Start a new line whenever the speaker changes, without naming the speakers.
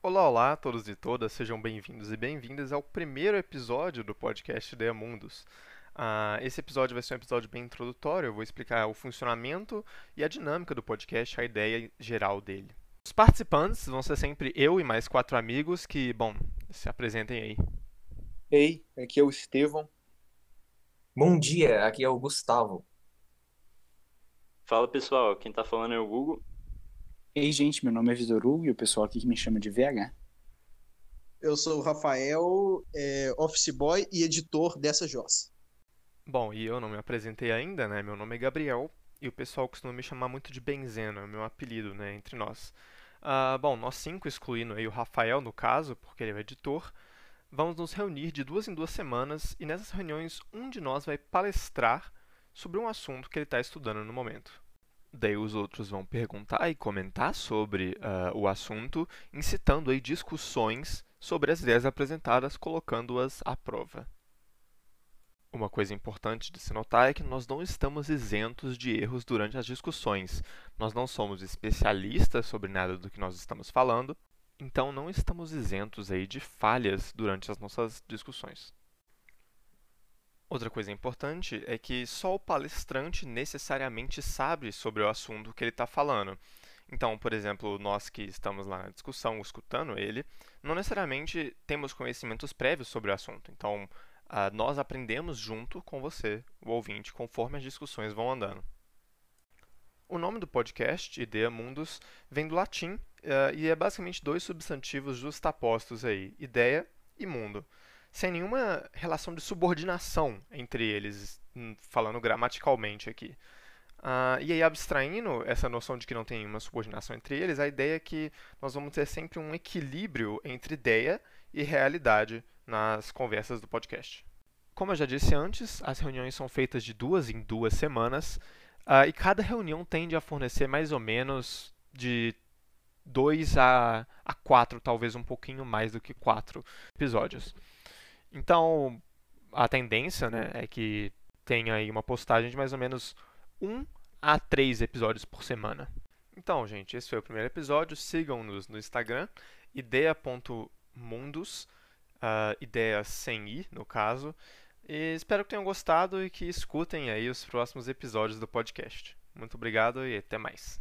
Olá, olá a todos e todas, sejam bem-vindos e bem-vindas ao primeiro episódio do podcast Ideia Mundos. Uh, esse episódio vai ser um episódio bem introdutório, eu vou explicar o funcionamento e a dinâmica do podcast, a ideia geral dele. Os participantes vão ser sempre eu e mais quatro amigos que, bom, se apresentem aí.
Ei, aqui é o Estevão.
Bom dia, aqui é o Gustavo.
Fala pessoal, quem tá falando é o Google.
Ei, gente, meu nome é Vitor Hugo e o pessoal aqui me chama de VH.
Eu sou o Rafael, é, office boy e editor dessa Joss.
Bom, e eu não me apresentei ainda, né? Meu nome é Gabriel e o pessoal costuma me chamar muito de Benzeno, é o meu apelido, né, entre nós. Uh, bom, nós cinco, excluindo aí o Rafael no caso, porque ele é o editor, vamos nos reunir de duas em duas semanas e nessas reuniões um de nós vai palestrar sobre um assunto que ele está estudando no momento. Daí os outros vão perguntar e comentar sobre uh, o assunto, incitando aí discussões sobre as ideias apresentadas, colocando-as à prova. Uma coisa importante de se notar é que nós não estamos isentos de erros durante as discussões. Nós não somos especialistas sobre nada do que nós estamos falando, então não estamos isentos aí de falhas durante as nossas discussões. Outra coisa importante é que só o palestrante necessariamente sabe sobre o assunto que ele está falando. Então, por exemplo, nós que estamos lá na discussão, escutando ele, não necessariamente temos conhecimentos prévios sobre o assunto. Então, uh, nós aprendemos junto com você, o ouvinte, conforme as discussões vão andando. O nome do podcast, Ideia Mundos, vem do latim uh, e é basicamente dois substantivos justapostos aí, ideia e mundo, sem nenhuma relação de subordinação entre eles, hum, falando gramaticalmente aqui. Uh, e aí, abstraindo essa noção de que não tem uma subordinação entre eles, a ideia é que nós vamos ter sempre um equilíbrio entre ideia e realidade nas conversas do podcast. Como eu já disse antes, as reuniões são feitas de duas em duas semanas uh, e cada reunião tende a fornecer mais ou menos de dois a, a quatro, talvez um pouquinho mais do que quatro episódios. Então, a tendência né, é que tenha aí uma postagem de mais ou menos um a três episódios por semana. Então, gente, esse foi o primeiro episódio. Sigam-nos no Instagram, ideia.mundos uh, ideias sem i, no caso. E espero que tenham gostado e que escutem aí os próximos episódios do podcast. Muito obrigado e até mais.